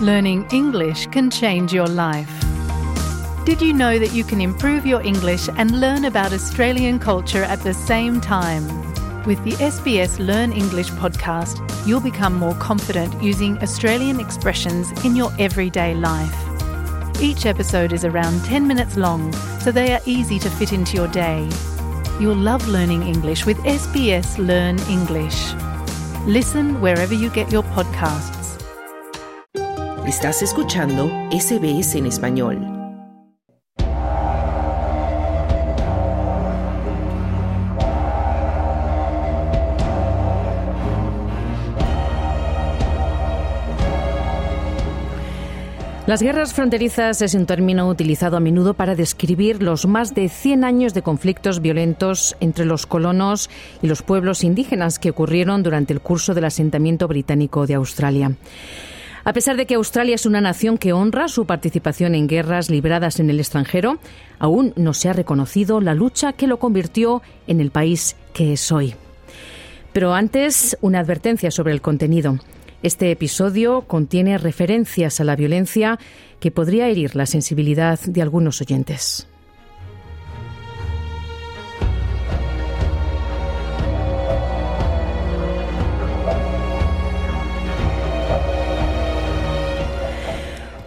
Learning English can change your life. Did you know that you can improve your English and learn about Australian culture at the same time? With the SBS Learn English podcast, you'll become more confident using Australian expressions in your everyday life. Each episode is around 10 minutes long, so they are easy to fit into your day. You'll love learning English with SBS Learn English. Listen wherever you get your podcasts. Estás escuchando SBS en español. Las guerras fronterizas es un término utilizado a menudo para describir los más de 100 años de conflictos violentos entre los colonos y los pueblos indígenas que ocurrieron durante el curso del asentamiento británico de Australia. A pesar de que Australia es una nación que honra su participación en guerras libradas en el extranjero, aún no se ha reconocido la lucha que lo convirtió en el país que es hoy. Pero antes, una advertencia sobre el contenido. Este episodio contiene referencias a la violencia que podría herir la sensibilidad de algunos oyentes.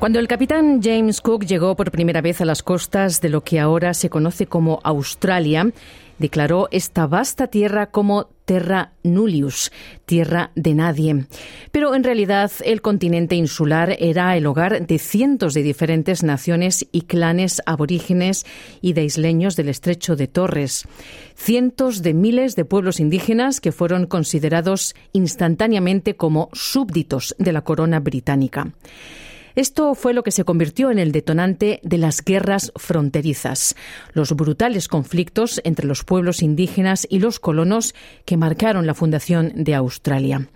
Cuando el capitán James Cook llegó por primera vez a las costas de lo que ahora se conoce como Australia, declaró esta vasta tierra como Terra Nullius, tierra de nadie. Pero en realidad el continente insular era el hogar de cientos de diferentes naciones y clanes aborígenes y de isleños del estrecho de Torres. Cientos de miles de pueblos indígenas que fueron considerados instantáneamente como súbditos de la corona británica. Esto fue lo que se convirtió en el detonante de las guerras fronterizas, los brutales conflictos entre los pueblos indígenas y los colonos que marcaron la fundación de Australia.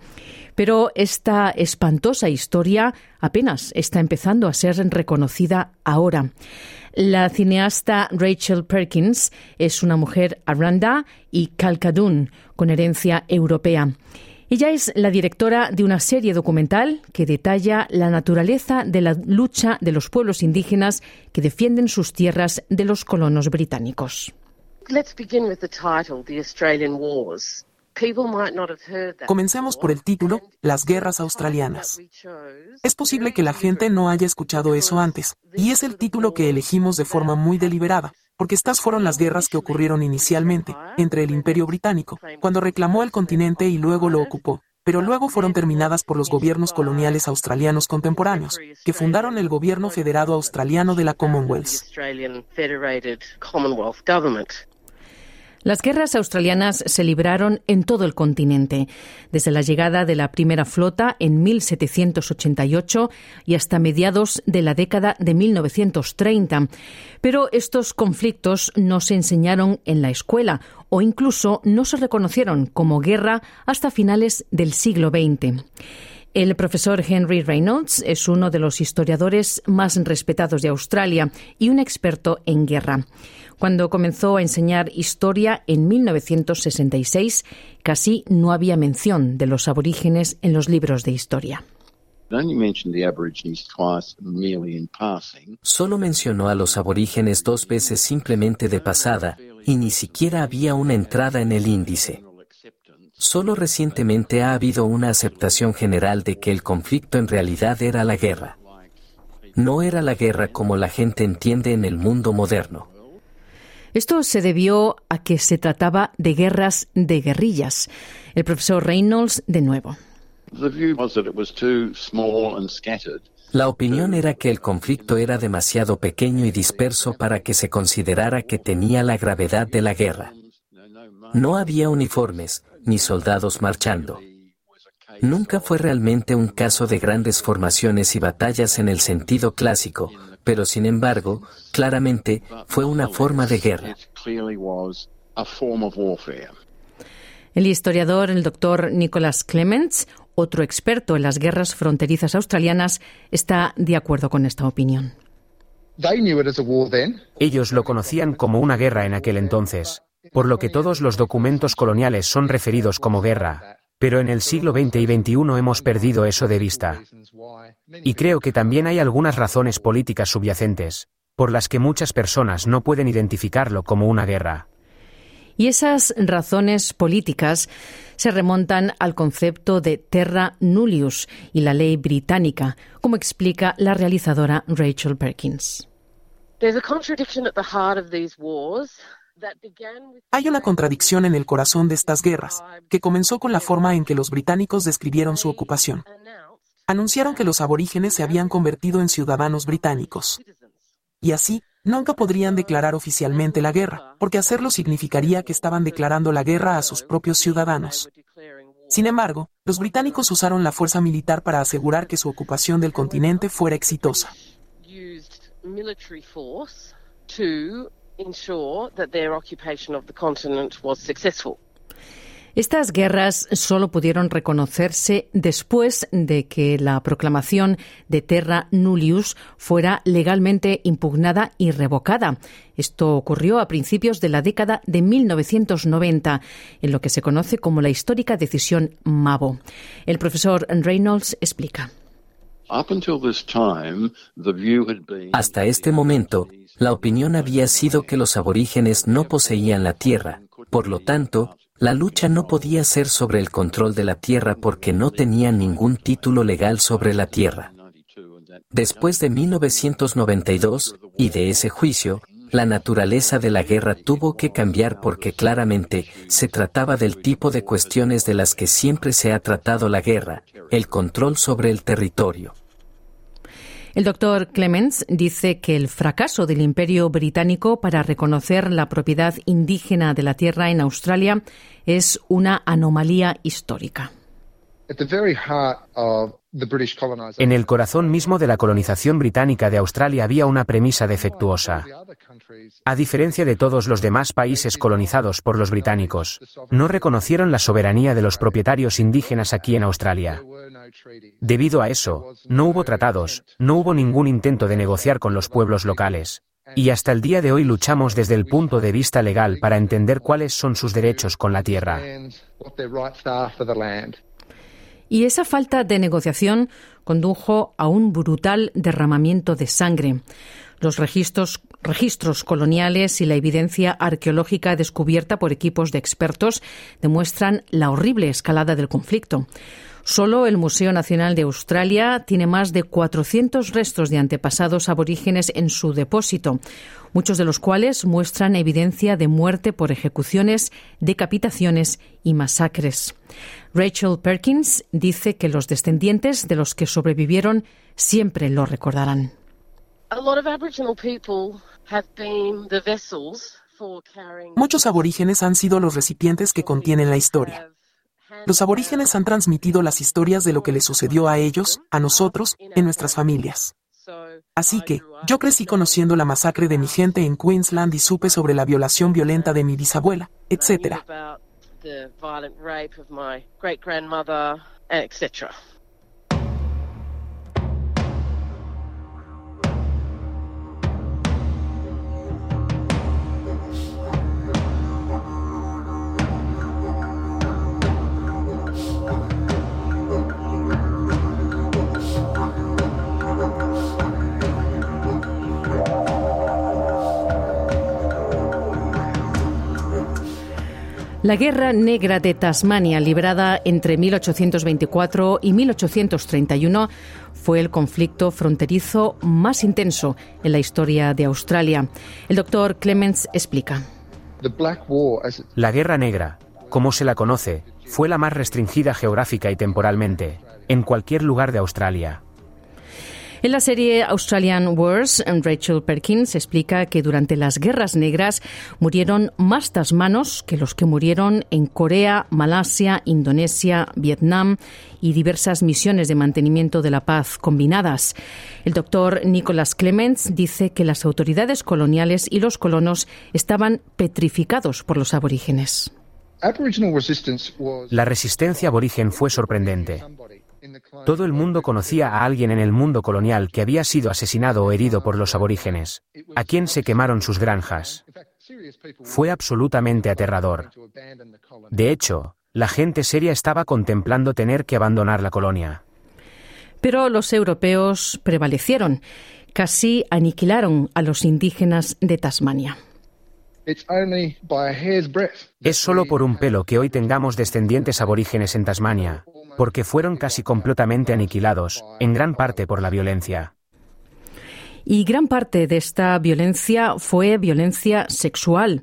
Pero esta espantosa historia apenas está empezando a ser reconocida ahora. La cineasta Rachel Perkins es una mujer aranda y calcadún con herencia europea. Ella es la directora de una serie documental que detalla la naturaleza de la lucha de los pueblos indígenas que defienden sus tierras de los colonos británicos. Comencemos por el título, Las Guerras Australianas. Es posible que la gente no haya escuchado eso antes, y es el título que elegimos de forma muy deliberada, porque estas fueron las guerras que ocurrieron inicialmente entre el Imperio Británico, cuando reclamó el continente y luego lo ocupó, pero luego fueron terminadas por los gobiernos coloniales australianos contemporáneos, que fundaron el gobierno federado australiano de la Commonwealth. Las guerras australianas se libraron en todo el continente, desde la llegada de la primera flota en 1788 y hasta mediados de la década de 1930. Pero estos conflictos no se enseñaron en la escuela o incluso no se reconocieron como guerra hasta finales del siglo XX. El profesor Henry Reynolds es uno de los historiadores más respetados de Australia y un experto en guerra. Cuando comenzó a enseñar historia en 1966, casi no había mención de los aborígenes en los libros de historia. Solo mencionó a los aborígenes dos veces simplemente de pasada y ni siquiera había una entrada en el índice. Solo recientemente ha habido una aceptación general de que el conflicto en realidad era la guerra. No era la guerra como la gente entiende en el mundo moderno. Esto se debió a que se trataba de guerras de guerrillas. El profesor Reynolds, de nuevo. La opinión era que el conflicto era demasiado pequeño y disperso para que se considerara que tenía la gravedad de la guerra. No había uniformes, ni soldados marchando. Nunca fue realmente un caso de grandes formaciones y batallas en el sentido clásico, pero sin embargo, claramente fue una forma de guerra. El historiador, el doctor Nicholas Clements, otro experto en las guerras fronterizas australianas, está de acuerdo con esta opinión. Ellos lo conocían como una guerra en aquel entonces, por lo que todos los documentos coloniales son referidos como guerra. Pero en el siglo XX y XXI hemos perdido eso de vista. Y creo que también hay algunas razones políticas subyacentes, por las que muchas personas no pueden identificarlo como una guerra. Y esas razones políticas se remontan al concepto de terra nullius y la ley británica, como explica la realizadora Rachel Perkins. Hay una contradicción en el corazón de estas guerras, que comenzó con la forma en que los británicos describieron su ocupación. Anunciaron que los aborígenes se habían convertido en ciudadanos británicos. Y así, nunca podrían declarar oficialmente la guerra, porque hacerlo significaría que estaban declarando la guerra a sus propios ciudadanos. Sin embargo, los británicos usaron la fuerza militar para asegurar que su ocupación del continente fuera exitosa. Estas guerras solo pudieron reconocerse después de que la proclamación de Terra Nullius fuera legalmente impugnada y revocada. Esto ocurrió a principios de la década de 1990, en lo que se conoce como la histórica decisión Mabo. El profesor Reynolds explica. Hasta este momento, la opinión había sido que los aborígenes no poseían la tierra, por lo tanto, la lucha no podía ser sobre el control de la tierra porque no tenían ningún título legal sobre la tierra. Después de 1992 y de ese juicio, la naturaleza de la guerra tuvo que cambiar porque claramente se trataba del tipo de cuestiones de las que siempre se ha tratado la guerra, el control sobre el territorio. El doctor Clemens dice que el fracaso del Imperio británico para reconocer la propiedad indígena de la tierra en Australia es una anomalía histórica. En el corazón mismo de la colonización británica de Australia había una premisa defectuosa. A diferencia de todos los demás países colonizados por los británicos, no reconocieron la soberanía de los propietarios indígenas aquí en Australia. Debido a eso, no hubo tratados, no hubo ningún intento de negociar con los pueblos locales. Y hasta el día de hoy luchamos desde el punto de vista legal para entender cuáles son sus derechos con la tierra. Y esa falta de negociación condujo a un brutal derramamiento de sangre. Los registros, coloniales y la evidencia arqueológica descubierta por equipos de expertos demuestran la horrible escalada del conflicto. Solo el Museo Nacional de Australia tiene más de 400 restos de antepasados aborígenes en su depósito, muchos de los cuales muestran evidencia de muerte por ejecuciones, decapitaciones y masacres. Rachel Perkins dice que los descendientes de los que sobrevivieron siempre lo recordarán. Muchos aborígenes han sido los recipientes que contienen la historia. Los aborígenes han transmitido las historias de lo que les sucedió a ellos, a nosotros, en nuestras familias. Así que, yo crecí conociendo la masacre de mi gente en Queensland y supe sobre la violación violenta de mi bisabuela, etc. La Guerra Negra de Tasmania, librada entre 1824 y 1831, fue el conflicto fronterizo más intenso en la historia de Australia. El doctor Clements explica. La Guerra Negra, como se la conoce, fue la más restringida geográfica y temporalmente, en cualquier lugar de Australia. En la serie Australian Wars, Rachel Perkins explica que durante las guerras negras murieron más tasmanos que los que murieron en Corea, Malasia, Indonesia, Vietnam y diversas misiones de mantenimiento de la paz combinadas. El doctor Nicholas Clements dice que las autoridades coloniales y los colonos estaban petrificados por los aborígenes. La resistencia aborigen fue sorprendente. Todo el mundo conocía a alguien en el mundo colonial que había sido asesinado o herido por los aborígenes, a quien se quemaron sus granjas. Fue absolutamente aterrador. De hecho, La gente seria estaba contemplando tener que abandonar la colonia. Pero los europeos prevalecieron, casi aniquilaron a los indígenas de Tasmania. Es solo por un pelo que hoy tengamos descendientes aborígenes en Tasmania, porque fueron casi completamente aniquilados, en gran parte por la violencia. Y gran parte de esta violencia fue violencia sexual.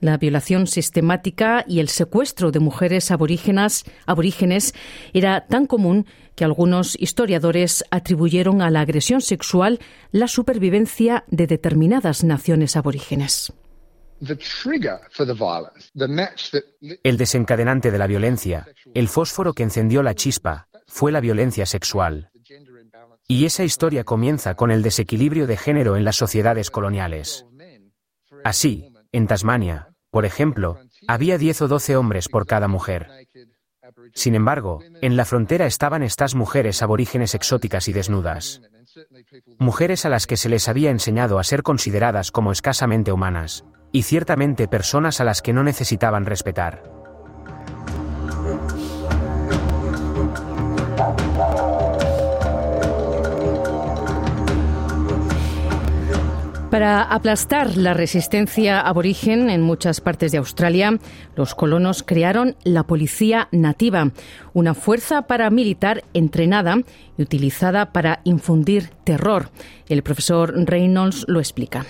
La violación sistemática y el secuestro de mujeres aborígenas, aborígenes era tan común que algunos historiadores atribuyeron a la agresión sexual la supervivencia de determinadas naciones aborígenes. El desencadenante de la violencia, el fósforo que encendió la chispa, fue la violencia sexual. Y esa historia comienza con el desequilibrio de género en las sociedades coloniales. Así, en Tasmania, por ejemplo, había 10 o 12 hombres por cada mujer. Sin embargo, en la frontera estaban estas mujeres aborígenes exóticas y desnudas. Mujeres a las que se les había enseñado a ser consideradas como escasamente humanas, y ciertamente personas a las que no necesitaban respetar. Para aplastar la resistencia aborigen en muchas partes de Australia, los colonos crearon la Policía Nativa, una fuerza paramilitar entrenada y utilizada para infundir terror. El profesor Reynolds lo explica.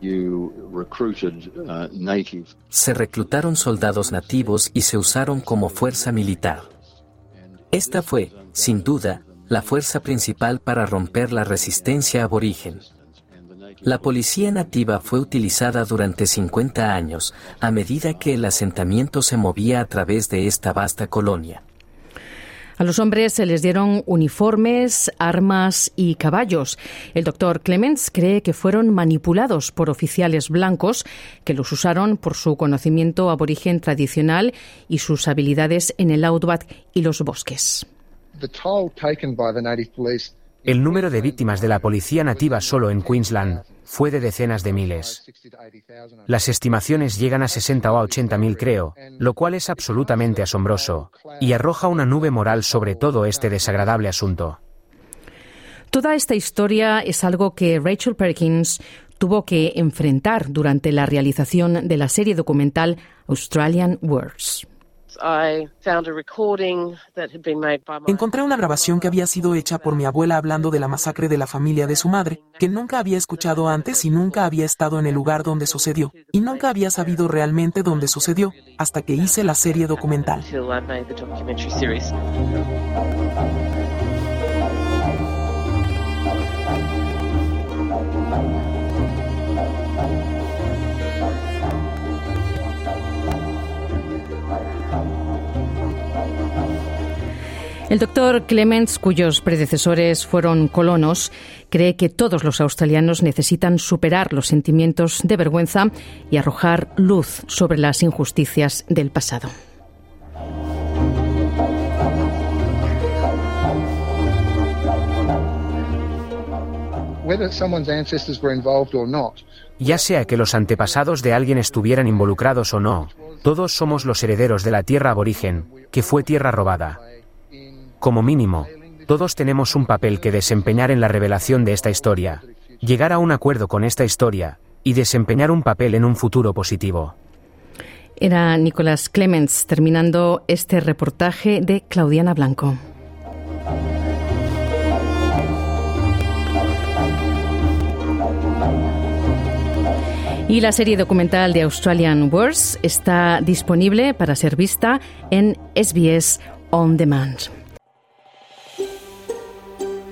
Uh, se reclutaron soldados nativos y se usaron como fuerza militar. Esta fue, sin duda, la fuerza principal para romper la resistencia aborigen. La policía nativa fue utilizada durante 50 años a medida que el asentamiento se movía a través de esta vasta colonia. A los hombres se les dieron uniformes, armas y caballos. El doctor Clements cree que fueron manipulados por oficiales blancos que los usaron por su conocimiento aborigen tradicional y sus habilidades en el outback y los bosques. El número de víctimas de la policía nativa solo en Queensland fue de decenas de miles. Las estimaciones llegan a 60 o a 80 mil, creo, lo cual es absolutamente asombroso, y arroja una nube moral sobre todo este desagradable asunto. Toda esta historia es algo que Rachel Perkins tuvo que enfrentar durante la realización de la serie documental Australian Words. Encontré una grabación que había sido hecha por mi abuela hablando de la masacre de la familia de su madre, que nunca había escuchado antes y nunca había estado en el lugar donde sucedió, y nunca había sabido realmente dónde sucedió, hasta que hice la serie documental. El doctor Clements, cuyos predecesores fueron colonos, cree que todos los australianos necesitan superar los sentimientos de vergüenza y arrojar luz sobre las injusticias del pasado. Ya sea que los antepasados de alguien estuvieran involucrados o no, todos somos los herederos de la tierra aborigen, que fue tierra robada. Como mínimo, todos tenemos un papel que desempeñar en la revelación de esta historia, llegar a un acuerdo con esta historia y desempeñar un papel en un futuro positivo. Era Nicolás Clements terminando este reportaje de Claudiana Blanco. Y la serie documental de Australian Wars está disponible para ser vista en SBS On Demand.